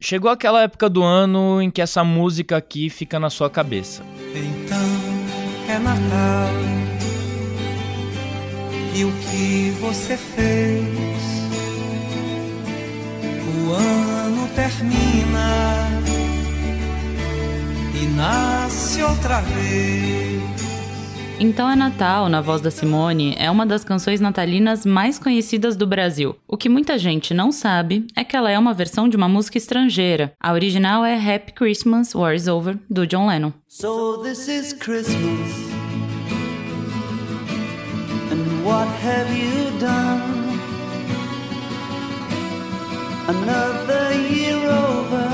Chegou aquela época do ano em que essa música aqui fica na sua cabeça. Então é Natal. E o que você fez? O ano termina e nasce outra vez. Então é Natal, na voz da Simone, é uma das canções natalinas mais conhecidas do Brasil. O que muita gente não sabe é que ela é uma versão de uma música estrangeira. A original é Happy Christmas, War is Over, do John Lennon. So this is Christmas. And what have you done? Another year over.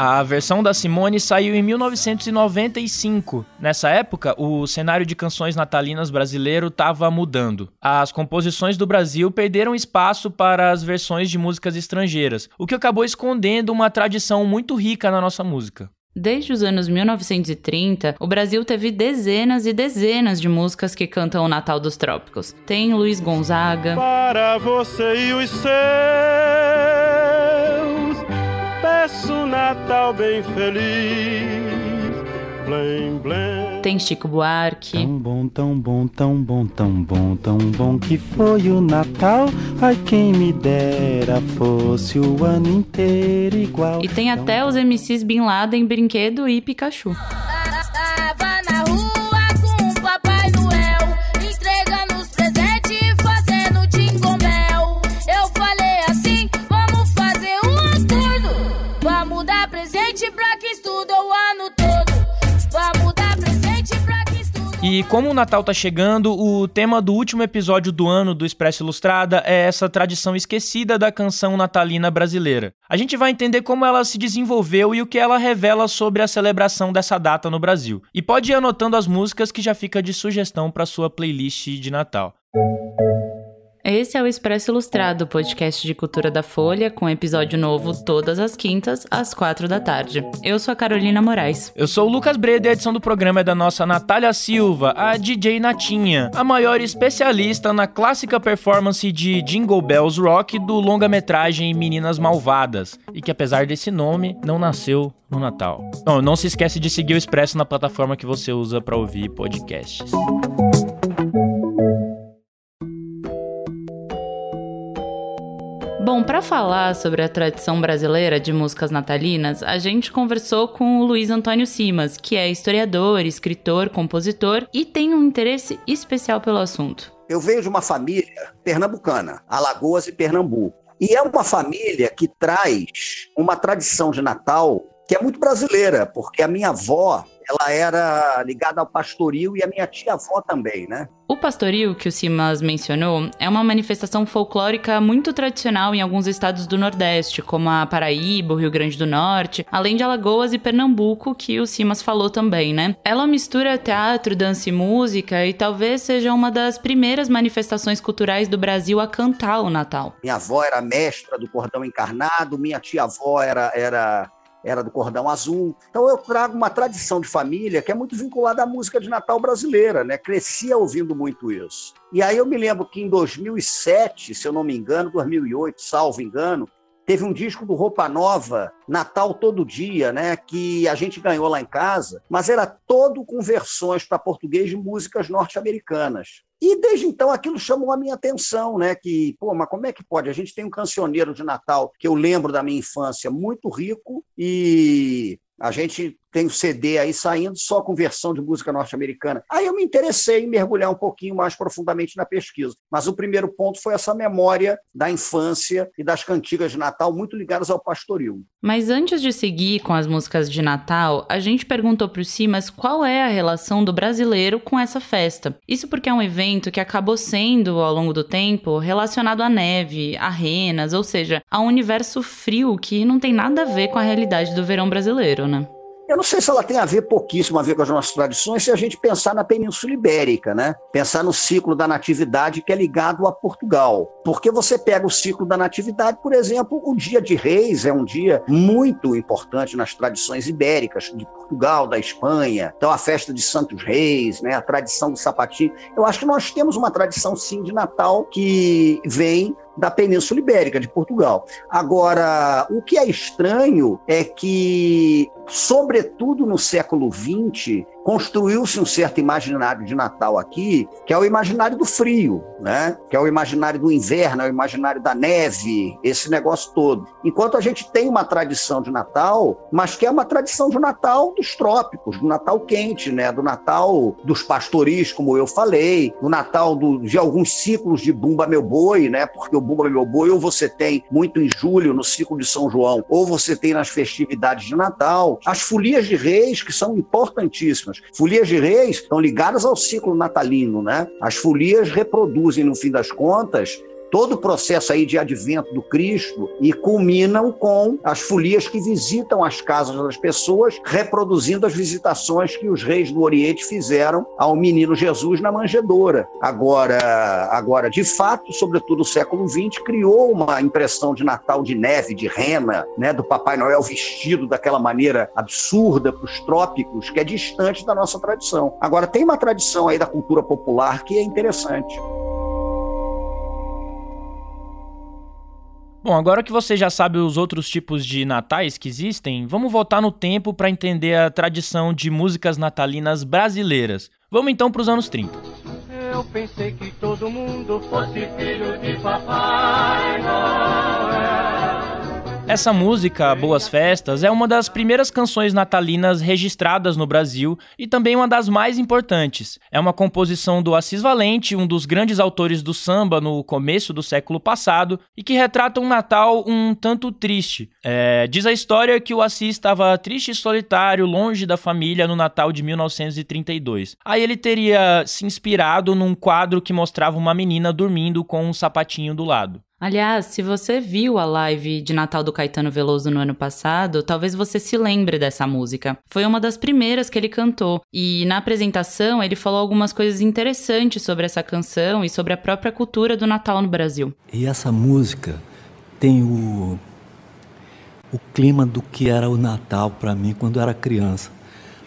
A versão da Simone saiu em 1995. Nessa época, o cenário de canções natalinas brasileiro estava mudando. As composições do Brasil perderam espaço para as versões de músicas estrangeiras, o que acabou escondendo uma tradição muito rica na nossa música. Desde os anos 1930, o Brasil teve dezenas e dezenas de músicas que cantam o Natal dos Trópicos. Tem Luiz Gonzaga. Para você e os seus peço Natal bem feliz. Blém, blém. Tem Chico Buarque. Tão bom, tão bom, tão bom, tão bom, tão bom que foi o Natal. Ai, quem me dera fosse o ano inteiro igual. E tem até os MCs Bin Laden, Brinquedo e Pikachu. Tava E como o Natal tá chegando, o tema do último episódio do ano do Expresso Ilustrada é essa tradição esquecida da canção natalina brasileira. A gente vai entender como ela se desenvolveu e o que ela revela sobre a celebração dessa data no Brasil. E pode ir anotando as músicas que já fica de sugestão para sua playlist de Natal. Esse é o Expresso Ilustrado, podcast de cultura da Folha, com episódio novo todas as quintas, às quatro da tarde. Eu sou a Carolina Moraes. Eu sou o Lucas Breda e a edição do programa é da nossa Natália Silva, a DJ Natinha, a maior especialista na clássica performance de Jingle Bells Rock do longa-metragem Meninas Malvadas, e que apesar desse nome, não nasceu no Natal. Não, não se esquece de seguir o Expresso na plataforma que você usa para ouvir podcasts. Bom, para falar sobre a tradição brasileira de músicas natalinas, a gente conversou com o Luiz Antônio Simas, que é historiador, escritor, compositor e tem um interesse especial pelo assunto. Eu venho de uma família pernambucana, Alagoas e Pernambuco. E é uma família que traz uma tradição de Natal que é muito brasileira, porque a minha avó, ela era ligada ao pastoril e a minha tia-avó também, né? O pastoril que o Simas mencionou é uma manifestação folclórica muito tradicional em alguns estados do Nordeste, como a Paraíba, o Rio Grande do Norte, além de Alagoas e Pernambuco, que o Simas falou também, né? Ela mistura teatro, dança e música e talvez seja uma das primeiras manifestações culturais do Brasil a cantar o Natal. Minha avó era mestra do cordão encarnado, minha tia-avó era, era, era do cordão azul. Então eu trago uma tradição de família que é muito vinculada à música de Natal brasileira, né? Crescia ouvindo muito isso. E aí eu me lembro que em 2007, se eu não me engano, 2008, salvo engano, teve um disco do Roupa Nova, Natal Todo Dia, né, que a gente ganhou lá em casa, mas era todo com versões para português de músicas norte-americanas. E desde então aquilo chamou a minha atenção, né, que, pô, mas como é que pode? A gente tem um cancioneiro de Natal que eu lembro da minha infância muito rico e a gente tem o CD aí saindo só com versão de música norte-americana. Aí eu me interessei em mergulhar um pouquinho mais profundamente na pesquisa. Mas o primeiro ponto foi essa memória da infância e das cantigas de Natal muito ligadas ao pastoril. Mas antes de seguir com as músicas de Natal, a gente perguntou pro Simas qual é a relação do brasileiro com essa festa. Isso porque é um evento que acabou sendo, ao longo do tempo, relacionado à neve, a renas, ou seja, a um universo frio que não tem nada a ver com a realidade do verão brasileiro, né? Eu não sei se ela tem a ver, pouquíssimo a ver com as nossas tradições, se a gente pensar na Península Ibérica, né? Pensar no ciclo da natividade que é ligado a Portugal. Porque você pega o ciclo da natividade, por exemplo, o Dia de Reis é um dia muito importante nas tradições ibéricas, de Portugal, da Espanha. Então, a festa de Santos Reis, né? a tradição do sapatinho. Eu acho que nós temos uma tradição, sim, de Natal que vem da Península Ibérica, de Portugal. Agora, o que é estranho é que, sobretudo no século XX, construiu-se um certo imaginário de Natal aqui, que é o imaginário do frio, né? que é o imaginário do inverno, é o imaginário da neve, esse negócio todo. Enquanto a gente tem uma tradição de Natal, mas que é uma tradição de Natal dos trópicos, do Natal quente, né? do Natal dos pastoris, como eu falei, do Natal do, de alguns ciclos de Bumba Meu Boi, né? porque o Bumba Meu Boi ou você tem muito em julho, no ciclo de São João, ou você tem nas festividades de Natal. As folias de reis, que são importantíssimas. Folias de reis estão ligadas ao ciclo natalino, né? As folias reproduzem, no fim das contas, todo o processo aí de advento do Cristo e culminam com as folias que visitam as casas das pessoas, reproduzindo as visitações que os reis do Oriente fizeram ao menino Jesus na manjedoura. Agora, agora de fato, sobretudo o século XX, criou uma impressão de Natal de neve, de rena, né, do Papai Noel vestido daquela maneira absurda para os trópicos, que é distante da nossa tradição. Agora, tem uma tradição aí da cultura popular que é interessante. Bom, agora que você já sabe os outros tipos de natais que existem, vamos voltar no tempo para entender a tradição de músicas natalinas brasileiras. Vamos então para os anos 30. Eu pensei que todo mundo fosse filho de Papai Noel. Essa música, Boas Festas, é uma das primeiras canções natalinas registradas no Brasil e também uma das mais importantes. É uma composição do Assis Valente, um dos grandes autores do samba no começo do século passado, e que retrata um Natal um tanto triste. É, diz a história que o Assis estava triste e solitário, longe da família, no Natal de 1932. Aí ele teria se inspirado num quadro que mostrava uma menina dormindo com um sapatinho do lado. Aliás, se você viu a live de Natal do Caetano Veloso no ano passado, talvez você se lembre dessa música. Foi uma das primeiras que ele cantou, e na apresentação ele falou algumas coisas interessantes sobre essa canção e sobre a própria cultura do Natal no Brasil. E essa música tem o, o clima do que era o Natal para mim quando eu era criança.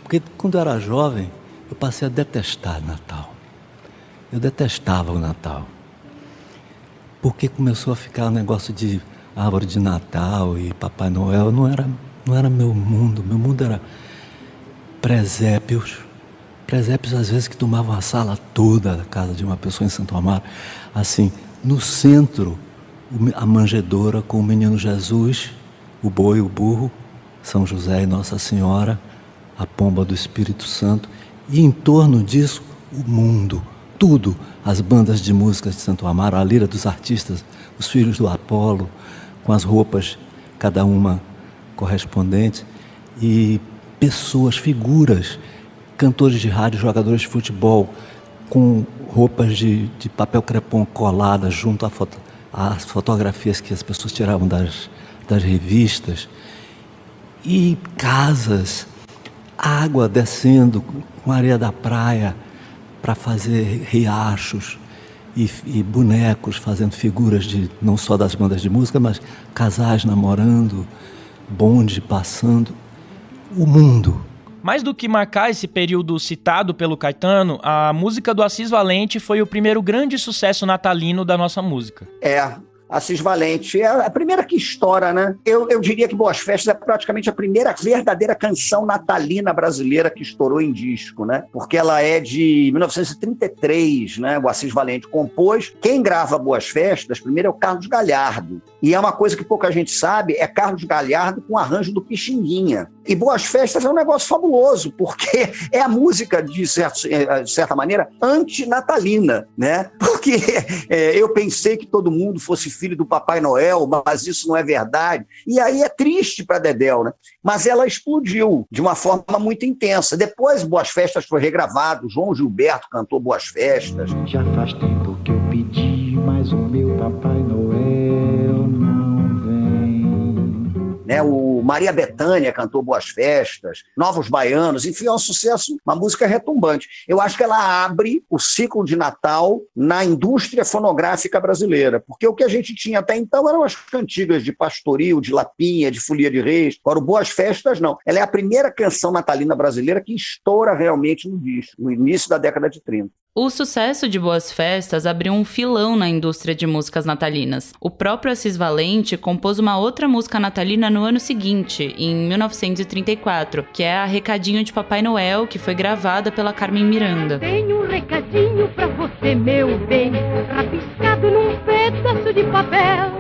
Porque quando eu era jovem, eu passei a detestar Natal. Eu detestava o Natal porque começou a ficar um negócio de árvore de Natal e Papai Noel. Não era, não era meu mundo. Meu mundo era presépios. Presépios, às vezes, que tomavam a sala toda da casa de uma pessoa em Santo Amaro. Assim, no centro, a manjedoura com o menino Jesus, o boi, o burro, São José e Nossa Senhora, a pomba do Espírito Santo. E em torno disso, o mundo, tudo, as bandas de música de Santo Amaro, a lira dos artistas, os filhos do Apolo, com as roupas, cada uma correspondente, e pessoas, figuras, cantores de rádio, jogadores de futebol, com roupas de, de papel crepom coladas junto foto, às fotografias que as pessoas tiravam das, das revistas, e casas, água descendo com areia da praia, para fazer riachos e, e, bonecos fazendo figuras de não só das bandas de música, mas casais namorando, bonde passando, o mundo. Mais do que marcar esse período citado pelo Caetano, a música do Assis Valente foi o primeiro grande sucesso natalino da nossa música. É, Assis Valente. É a primeira que estoura, né? Eu, eu diria que Boas Festas é praticamente a primeira verdadeira canção natalina brasileira que estourou em disco, né? Porque ela é de 1933, né? O Assis Valente compôs. Quem grava Boas Festas, primeiro é o Carlos Galhardo. E é uma coisa que pouca gente sabe, é Carlos Galhardo com arranjo do Pixinguinha. E Boas Festas é um negócio fabuloso, porque é a música, de, certo, eh, de certa maneira, antinatalina, né? Porque é, eu pensei que todo mundo fosse filho do Papai Noel, mas isso não é verdade. E aí é triste para Dedéu, né? Mas ela explodiu de uma forma muito intensa. Depois, Boas Festas foi regravado, João Gilberto cantou Boas Festas. Já faz tempo que eu pedi, mas o meu Papai né? O Maria Bethânia cantou Boas Festas, Novos Baianos, enfim, é um sucesso, uma música retumbante. Eu acho que ela abre o ciclo de Natal na indústria fonográfica brasileira, porque o que a gente tinha até então eram as cantigas de pastoril, de lapinha, de folia de reis. Agora, o Boas Festas, não. Ela é a primeira canção natalina brasileira que estoura realmente no disco, no início da década de 30. O sucesso de Boas Festas abriu um filão na indústria de músicas natalinas. O próprio Assis Valente compôs uma outra música natalina no ano seguinte, em 1934, que é a Recadinho de Papai Noel, que foi gravada pela Carmen Miranda. Tenho um recadinho pra você, meu bem, rabiscado num pedaço de papel.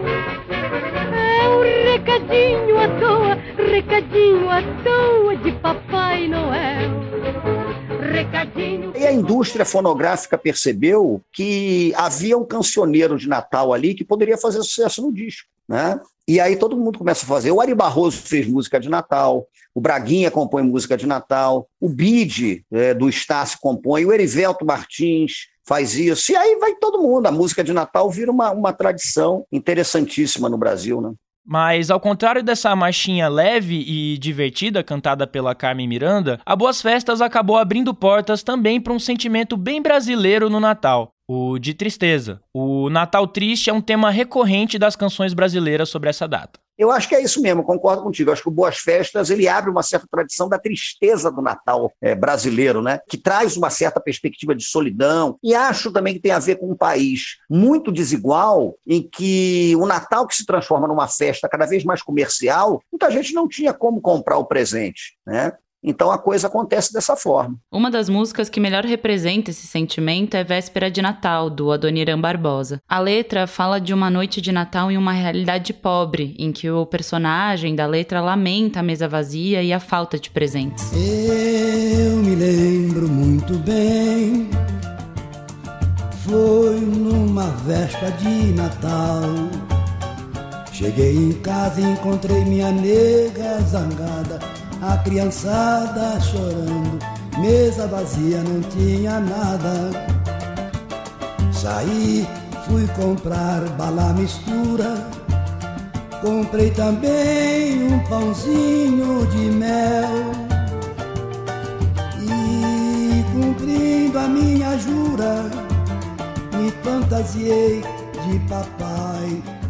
É um recadinho à toa, recadinho à toa de Papai Noel. Recadinho. E a indústria fonográfica percebeu que havia um cancioneiro de Natal ali que poderia fazer sucesso no disco. Né? E aí todo mundo começa a fazer. O Ari Barroso fez música de Natal, o Braguinha compõe música de Natal, o Bide é, do Estácio compõe, o Erivelto Martins faz isso. E aí vai todo mundo. A música de Natal vira uma, uma tradição interessantíssima no Brasil. Né? Mas ao contrário dessa marchinha leve e divertida cantada pela Carmen Miranda, a Boas Festas acabou abrindo portas também para um sentimento bem brasileiro no Natal, o de tristeza. O Natal triste é um tema recorrente das canções brasileiras sobre essa data. Eu acho que é isso mesmo, concordo contigo. Eu acho que o Boas Festas ele abre uma certa tradição da tristeza do Natal é, brasileiro, né? Que traz uma certa perspectiva de solidão. E acho também que tem a ver com um país muito desigual, em que o Natal que se transforma numa festa cada vez mais comercial, muita gente não tinha como comprar o presente, né? Então a coisa acontece dessa forma. Uma das músicas que melhor representa esse sentimento é Véspera de Natal, do Adoniran Barbosa. A letra fala de uma noite de Natal em uma realidade pobre, em que o personagem da letra lamenta a mesa vazia e a falta de presentes. Eu me lembro muito bem. Foi numa véspera de Natal. Cheguei em casa e encontrei minha nega zangada a criançada chorando, mesa vazia, não tinha nada. Saí, fui comprar bala mistura, comprei também um pãozinho de mel. E cumprindo a minha jura, me fantasiei de Papai.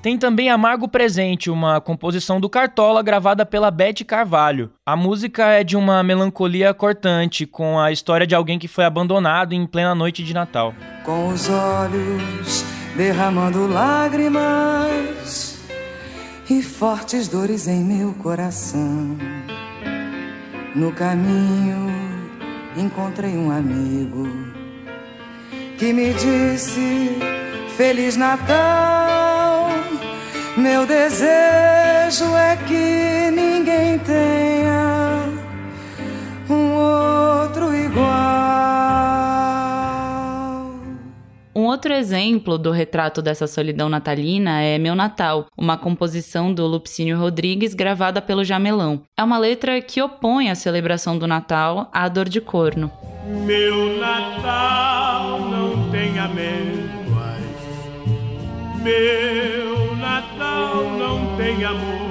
Tem também Amargo Presente, uma composição do Cartola gravada pela Beth Carvalho. A música é de uma melancolia cortante, com a história de alguém que foi abandonado em plena noite de Natal. Com os olhos derramando lágrimas e fortes dores em meu coração. No caminho encontrei um amigo que me disse Feliz Natal. Meu desejo é que ninguém tenha um outro igual. Um outro exemplo do retrato dessa solidão natalina é Meu Natal, uma composição do Lupicínio Rodrigues gravada pelo Jamelão. É uma letra que opõe a celebração do Natal à dor de corno. Meu Natal não tem amêndoas, meu tem amor.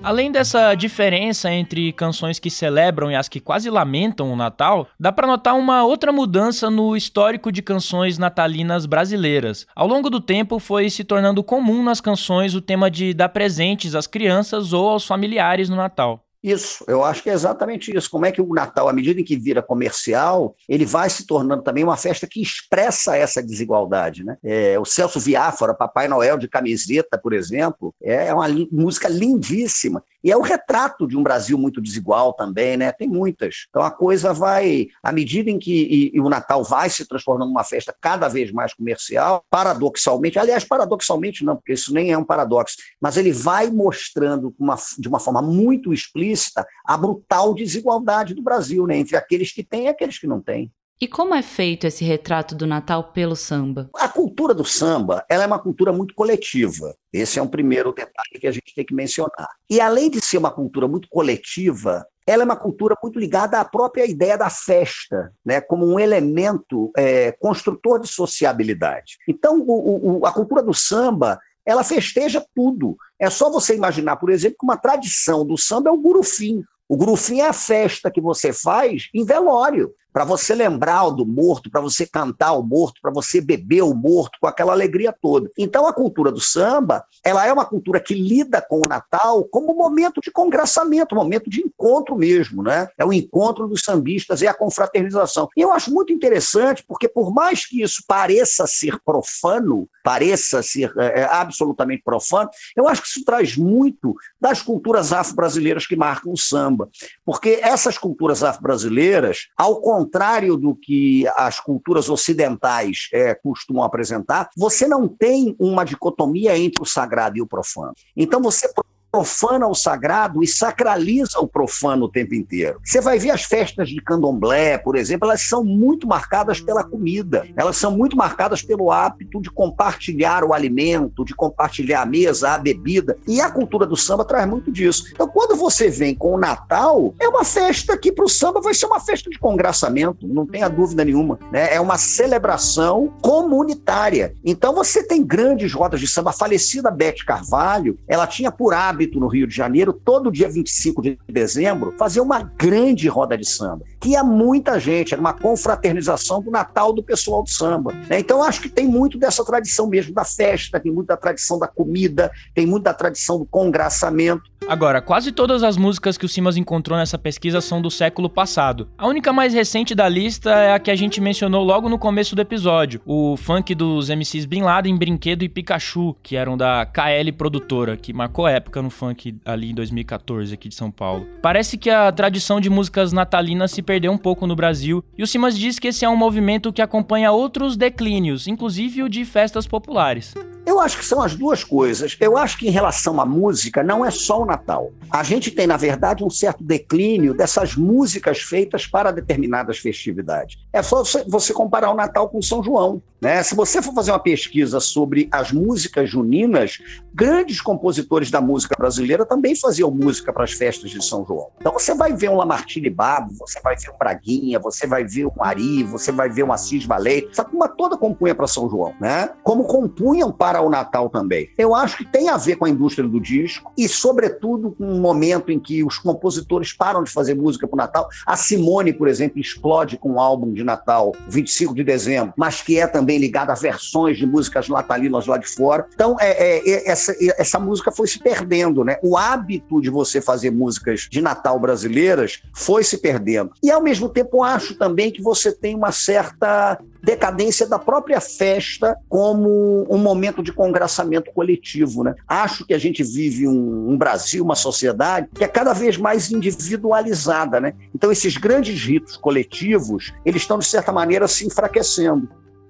Além dessa diferença entre canções que celebram e as que quase lamentam o Natal, dá para notar uma outra mudança no histórico de canções natalinas brasileiras. Ao longo do tempo, foi se tornando comum nas canções o tema de dar presentes às crianças ou aos familiares no Natal. Isso, eu acho que é exatamente isso. Como é que o Natal, à medida em que vira comercial, ele vai se tornando também uma festa que expressa essa desigualdade. Né? É, o Celso Viáfora, Papai Noel de camiseta, por exemplo, é uma música lindíssima. E é o retrato de um Brasil muito desigual também, né? Tem muitas. Então a coisa vai, à medida em que e, e o Natal vai se transformando numa festa cada vez mais comercial, paradoxalmente, aliás, paradoxalmente não, porque isso nem é um paradoxo, mas ele vai mostrando uma, de uma forma muito explícita a brutal desigualdade do Brasil, né? Entre aqueles que têm e aqueles que não têm. E como é feito esse retrato do Natal pelo samba? A cultura do samba ela é uma cultura muito coletiva. Esse é um primeiro detalhe que a gente tem que mencionar. E além de ser uma cultura muito coletiva, ela é uma cultura muito ligada à própria ideia da festa, né, como um elemento é, construtor de sociabilidade. Então, o, o, a cultura do samba ela festeja tudo. É só você imaginar, por exemplo, que uma tradição do samba é o gurufim. O gurufim é a festa que você faz em velório para você lembrar do morto, para você cantar o morto, para você beber o morto com aquela alegria toda. Então a cultura do samba, ela é uma cultura que lida com o Natal como um momento de congraçamento, um momento de encontro mesmo, né? É o encontro dos sambistas, é a confraternização. E eu acho muito interessante porque por mais que isso pareça ser profano, pareça ser é, absolutamente profano, eu acho que isso traz muito das culturas afro-brasileiras que marcam o samba. Porque essas culturas afro-brasileiras, ao contrário contrário do que as culturas ocidentais é, costumam apresentar, você não tem uma dicotomia entre o sagrado e o profano. Então você profana o sagrado e sacraliza o profano o tempo inteiro. Você vai ver as festas de candomblé, por exemplo, elas são muito marcadas pela comida, elas são muito marcadas pelo hábito de compartilhar o alimento, de compartilhar a mesa, a bebida, e a cultura do samba traz muito disso. Então, quando você vem com o Natal, é uma festa que para o samba vai ser uma festa de congraçamento, não tenha dúvida nenhuma. Né? É uma celebração comunitária. Então, você tem grandes rodas de samba. A falecida Bete Carvalho, ela tinha por hábito hábito no Rio de Janeiro, todo dia 25 de dezembro, fazer uma grande roda de samba, ia muita gente, era uma confraternização do Natal do pessoal do samba. Né? Então, acho que tem muito dessa tradição mesmo da festa, tem muito da tradição da comida, tem muito da tradição do congraçamento. Agora, quase todas as músicas que o Simas encontrou nessa pesquisa são do século passado. A única mais recente da lista é a que a gente mencionou logo no começo do episódio, o funk dos MCs Bin Laden, Brinquedo e Pikachu, que eram da KL Produtora, que marcou época no funk ali em 2014 aqui de São Paulo. Parece que a tradição de músicas natalinas se perdeu um pouco no Brasil, e o Simas diz que esse é um movimento que acompanha outros declínios, inclusive o de festas populares. Eu acho que são as duas coisas. Eu acho que em relação à música, não é só o Natal. A gente tem, na verdade, um certo declínio dessas músicas feitas para determinadas festividades. É só você comparar o Natal com São João. Né? Se você for fazer uma pesquisa sobre as músicas juninas, grandes compositores da música brasileira também faziam música para as festas de São João. Então você vai ver um Lamartine Babo, você vai ver um Braguinha, você vai ver um Ari, você vai ver um Assis Valei. Essa turma toda compunha para São João, né? Como compunham para para o Natal também. Eu acho que tem a ver com a indústria do disco e, sobretudo, com um momento em que os compositores param de fazer música para o Natal. A Simone, por exemplo, explode com um álbum de Natal, 25 de dezembro, mas que é também ligado a versões de músicas natalinas lá de fora. Então, é, é, é essa, essa música foi se perdendo, né? O hábito de você fazer músicas de Natal brasileiras foi se perdendo. E, ao mesmo tempo, acho também que você tem uma certa decadência da própria festa como um momento de congraçamento coletivo. Né? Acho que a gente vive um, um, Brasil, uma sociedade que é cada vez mais individualizada. Né? Então, esses grandes ritos coletivos, eles estão, de certa maneira, se enfraquecendo.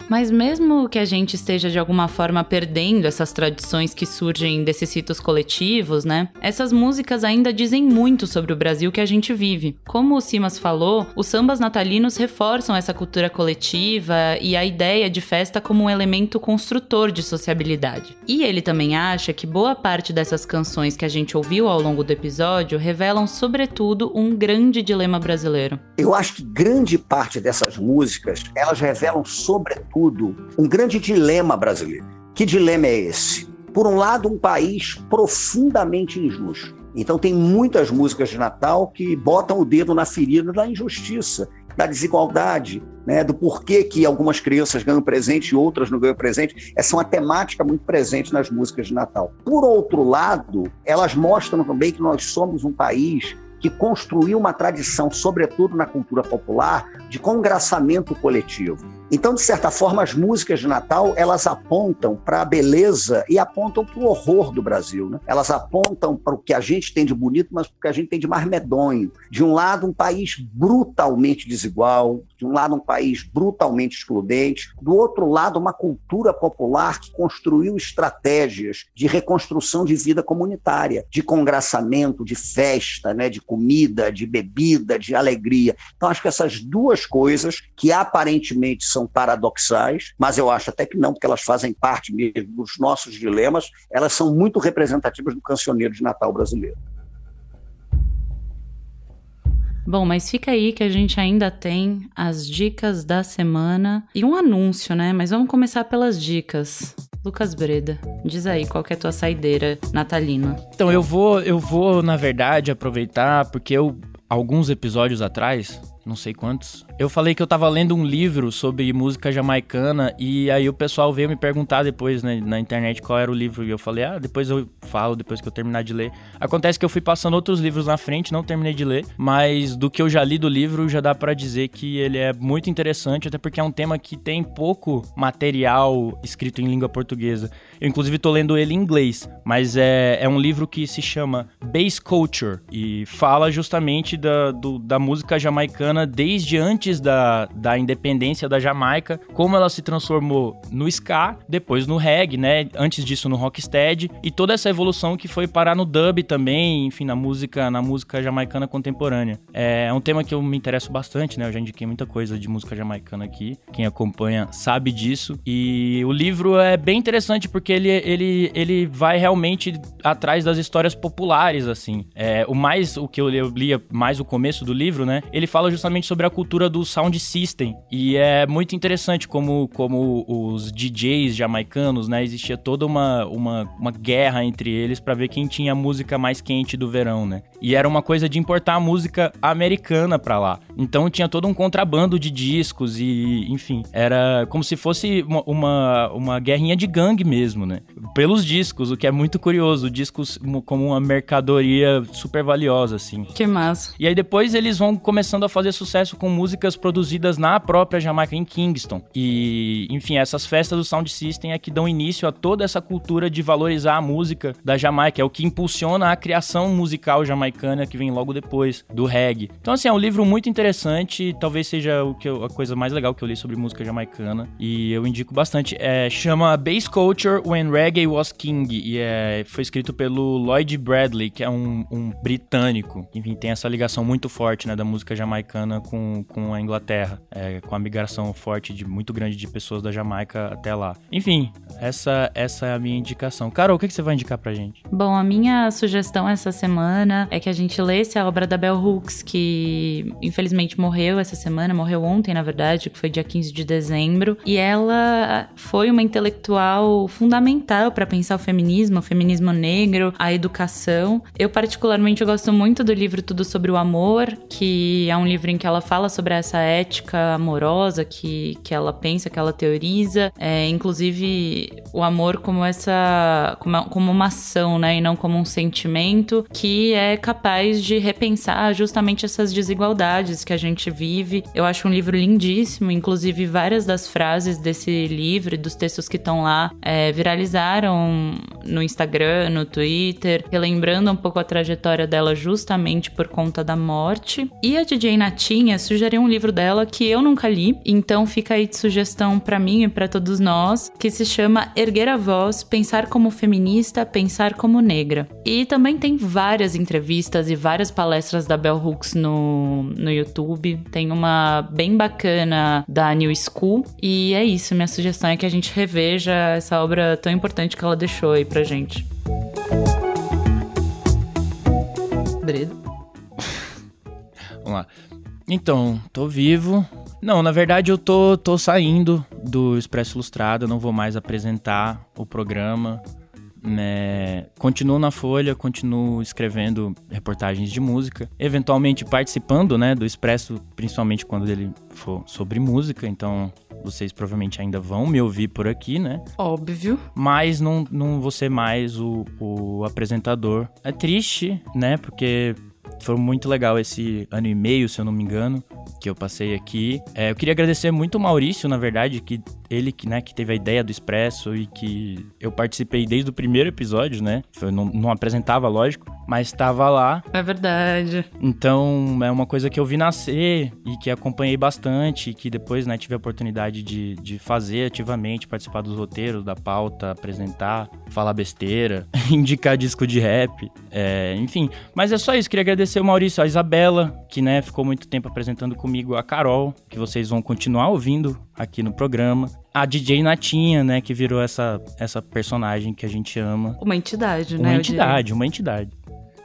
Mas mesmo que a gente esteja de alguma forma perdendo essas tradições que surgem desses ritos coletivos, né? Essas músicas ainda dizem muito sobre o Brasil que a gente vive. Como o Simas falou, os sambas natalinos reforçam essa cultura coletiva e a ideia de festa como um elemento construtor de sociabilidade. E ele também acha que boa parte dessas canções que a gente ouviu ao longo do episódio revelam, sobretudo, um grande dilema brasileiro. Eu acho que grande parte dessas músicas, elas revelam, sobretudo, um grande dilema brasileiro. Que dilema é esse? Por um lado, um país profundamente injusto. Então, tem muitas músicas de Natal que botam o dedo na ferida da injustiça, da desigualdade, né, do porquê que algumas crianças ganham presente e outras não ganham presente. Essa é uma temática muito presente nas músicas de Natal. Por outro lado, elas mostram também que nós somos um país que construiu uma tradição, sobretudo na cultura popular, de congraçamento coletivo. Então, de certa forma, as músicas de Natal elas apontam para a beleza e apontam para o horror do Brasil. Né? Elas apontam para o que a gente tem de bonito, mas para o que a gente tem de mais medonho. De um lado, um país brutalmente desigual, de um lado, um país brutalmente excludente, do outro lado, uma cultura popular que construiu estratégias de reconstrução de vida comunitária, de congraçamento, de festa, né? de comida, de bebida, de alegria. Então, acho que essas duas coisas, que aparentemente são paradoxais, mas eu acho até que não, porque elas fazem parte mesmo dos nossos dilemas, elas são muito representativas do cancioneiro de Natal brasileiro. Bom, mas fica aí que a gente ainda tem as dicas da semana e um anúncio, né? Mas vamos começar pelas dicas. Lucas Breda, diz aí qual que é a tua saideira natalina. Então eu vou, eu vou na verdade aproveitar porque eu alguns episódios atrás, não sei quantos, eu falei que eu tava lendo um livro sobre música jamaicana e aí o pessoal veio me perguntar depois né, na internet qual era o livro e eu falei, ah, depois eu falo, depois que eu terminar de ler. Acontece que eu fui passando outros livros na frente, não terminei de ler, mas do que eu já li do livro já dá para dizer que ele é muito interessante, até porque é um tema que tem pouco material escrito em língua portuguesa. Eu inclusive tô lendo ele em inglês, mas é, é um livro que se chama Bass Culture e fala justamente da, do, da música jamaicana desde antes antes da, da independência da Jamaica, como ela se transformou no ska, depois no reggae, né? Antes disso no rocksteady e toda essa evolução que foi parar no dub também, enfim, na música, na música jamaicana contemporânea. É um tema que eu me interesso bastante, né? Eu já indiquei muita coisa de música jamaicana aqui. Quem acompanha sabe disso. E o livro é bem interessante porque ele, ele, ele vai realmente atrás das histórias populares, assim. É, o mais, o que eu lia mais o começo do livro, né? Ele fala justamente sobre a cultura do sound system. E é muito interessante como, como os DJs jamaicanos, né? Existia toda uma, uma, uma guerra entre eles para ver quem tinha a música mais quente do verão, né? E era uma coisa de importar a música americana para lá. Então tinha todo um contrabando de discos e, enfim, era como se fosse uma, uma, uma guerrinha de gangue mesmo, né? Pelos discos, o que é muito curioso. Discos como uma mercadoria super valiosa, assim. Que massa. E aí depois eles vão começando a fazer sucesso com músicas produzidas na própria Jamaica, em Kingston. E, enfim, essas festas do Sound System é que dão início a toda essa cultura de valorizar a música da Jamaica. É o que impulsiona a criação musical jamaicana que vem logo depois do reggae. Então, assim, é um livro muito interessante. Talvez seja o que eu, a coisa mais legal que eu li sobre música jamaicana. E eu indico bastante. É, chama Bass Culture When Reggae Was King. E é, foi escrito pelo Lloyd Bradley, que é um, um britânico. Enfim, tem essa ligação muito forte né, da música jamaicana com, com a Inglaterra, é, com a migração forte de muito grande de pessoas da Jamaica até lá. Enfim, essa essa é a minha indicação. Carol, o que, que você vai indicar pra gente? Bom, a minha sugestão essa semana é que a gente lesse a obra da Bell Hooks, que infelizmente morreu essa semana, morreu ontem, na verdade, que foi dia 15 de dezembro, e ela foi uma intelectual fundamental para pensar o feminismo, o feminismo negro, a educação. Eu particularmente gosto muito do livro Tudo sobre o Amor, que é um livro em que ela fala sobre essa ética amorosa que, que ela pensa, que ela teoriza, é, inclusive o amor como essa como, como uma ação, né, e não como um sentimento que é capaz de repensar justamente essas desigualdades que a gente vive. Eu acho um livro lindíssimo, inclusive várias das frases desse livro dos textos que estão lá é, viralizaram no Instagram, no Twitter, relembrando um pouco a trajetória dela justamente por conta da morte. E a DJ Natinha sugeriu um livro dela que eu nunca li, então fica aí de sugestão para mim e para todos nós, que se chama Erguer a Voz, Pensar como Feminista, Pensar como Negra. E também tem várias entrevistas e várias palestras da Bell Hooks no, no YouTube. Tem uma bem bacana da New School. E é isso, minha sugestão é que a gente reveja essa obra tão importante que ela deixou aí pra gente. Bredo. Vamos lá. Então, tô vivo. Não, na verdade eu tô, tô saindo do Expresso Ilustrado, não vou mais apresentar o programa. Né? Continuo na Folha, continuo escrevendo reportagens de música, eventualmente participando né, do Expresso, principalmente quando ele for sobre música, então vocês provavelmente ainda vão me ouvir por aqui, né? Óbvio. Mas não, não vou ser mais o, o apresentador. É triste, né? Porque foi muito legal esse ano e meio, se eu não me engano, que eu passei aqui. É, eu queria agradecer muito o Maurício, na verdade, que ele que, né, que teve a ideia do Expresso e que eu participei desde o primeiro episódio, né? Eu não, não apresentava, lógico, mas estava lá. É verdade. Então, é uma coisa que eu vi nascer e que acompanhei bastante, e que depois, né, tive a oportunidade de, de fazer ativamente, participar dos roteiros, da pauta, apresentar, falar besteira, indicar disco de rap, é, enfim. Mas é só isso, queria agradecer o Maurício, a Isabela, que, né, ficou muito tempo apresentando comigo, a Carol, que vocês vão continuar ouvindo aqui no programa. A DJ Natinha, né, que virou essa, essa personagem que a gente ama. Uma entidade, Uma né? eu entidade, uma entidade.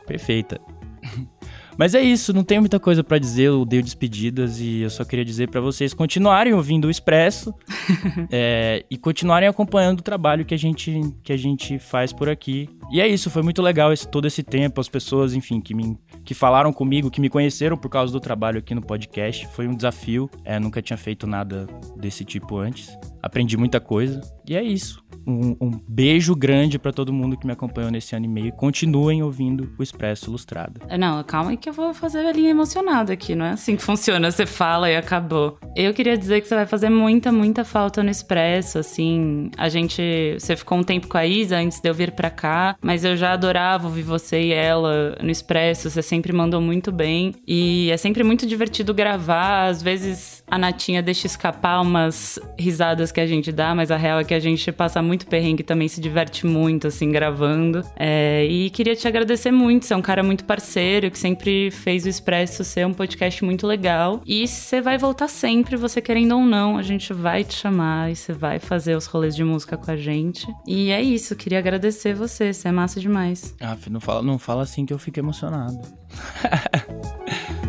Perfeita. Mas é isso, não tenho muita coisa pra dizer, eu dei despedidas e eu só queria dizer pra vocês continuarem ouvindo o Expresso é, e continuarem acompanhando o trabalho que a gente, que a gente faz por aqui. E é isso, foi muito legal esse, todo esse tempo, as pessoas, enfim, que me que falaram comigo, que me conheceram por causa do trabalho aqui no podcast. Foi um desafio, é, nunca tinha feito nada desse tipo antes. Aprendi muita coisa. E é isso. Um, um beijo grande pra todo mundo que me acompanhou nesse ano e meio. Continuem ouvindo o Expresso Ilustrado. Não, calma aí que eu vou fazer a linha emocionada aqui, não é assim que funciona, você fala e acabou. Eu queria dizer que você vai fazer muita, muita falta no Expresso, assim, a gente, você ficou um tempo com a Isa antes de eu vir pra cá, mas eu já adorava ouvir você e ela no Expresso, você sempre mandou muito bem e é sempre muito divertido gravar, às vezes a Natinha deixa escapar umas risadas que a gente dá, mas a real é que a gente passa muito perrengue também se diverte muito, assim, gravando. É, e queria te agradecer muito, você é um cara muito parceiro, que sempre fez o Expresso ser um podcast muito legal. E você vai voltar sempre, você querendo ou não, a gente vai te chamar e você vai fazer os rolês de música com a gente. E é isso, queria agradecer você, você é massa demais. Ah, não fala, não fala assim que eu fico emocionado.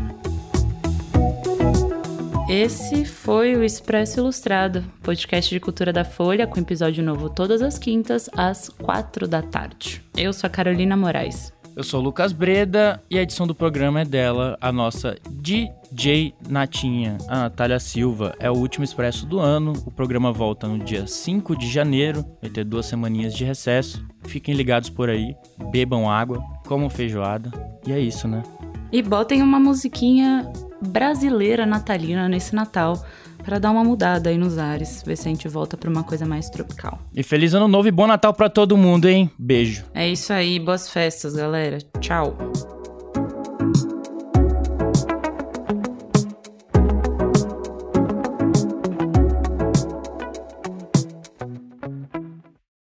Esse foi o Expresso Ilustrado, podcast de cultura da Folha, com episódio novo todas as quintas, às quatro da tarde. Eu sou a Carolina Moraes. Eu sou o Lucas Breda e a edição do programa é dela, a nossa DJ Natinha, a Natália Silva. É o último Expresso do ano. O programa volta no dia 5 de janeiro, vai ter duas semaninhas de recesso. Fiquem ligados por aí, bebam água, comam feijoada. E é isso, né? E botem uma musiquinha brasileira natalina nesse Natal para dar uma mudada aí nos ares, ver se a gente volta para uma coisa mais tropical. E feliz ano novo e bom Natal para todo mundo, hein? Beijo. É isso aí, boas festas, galera. Tchau.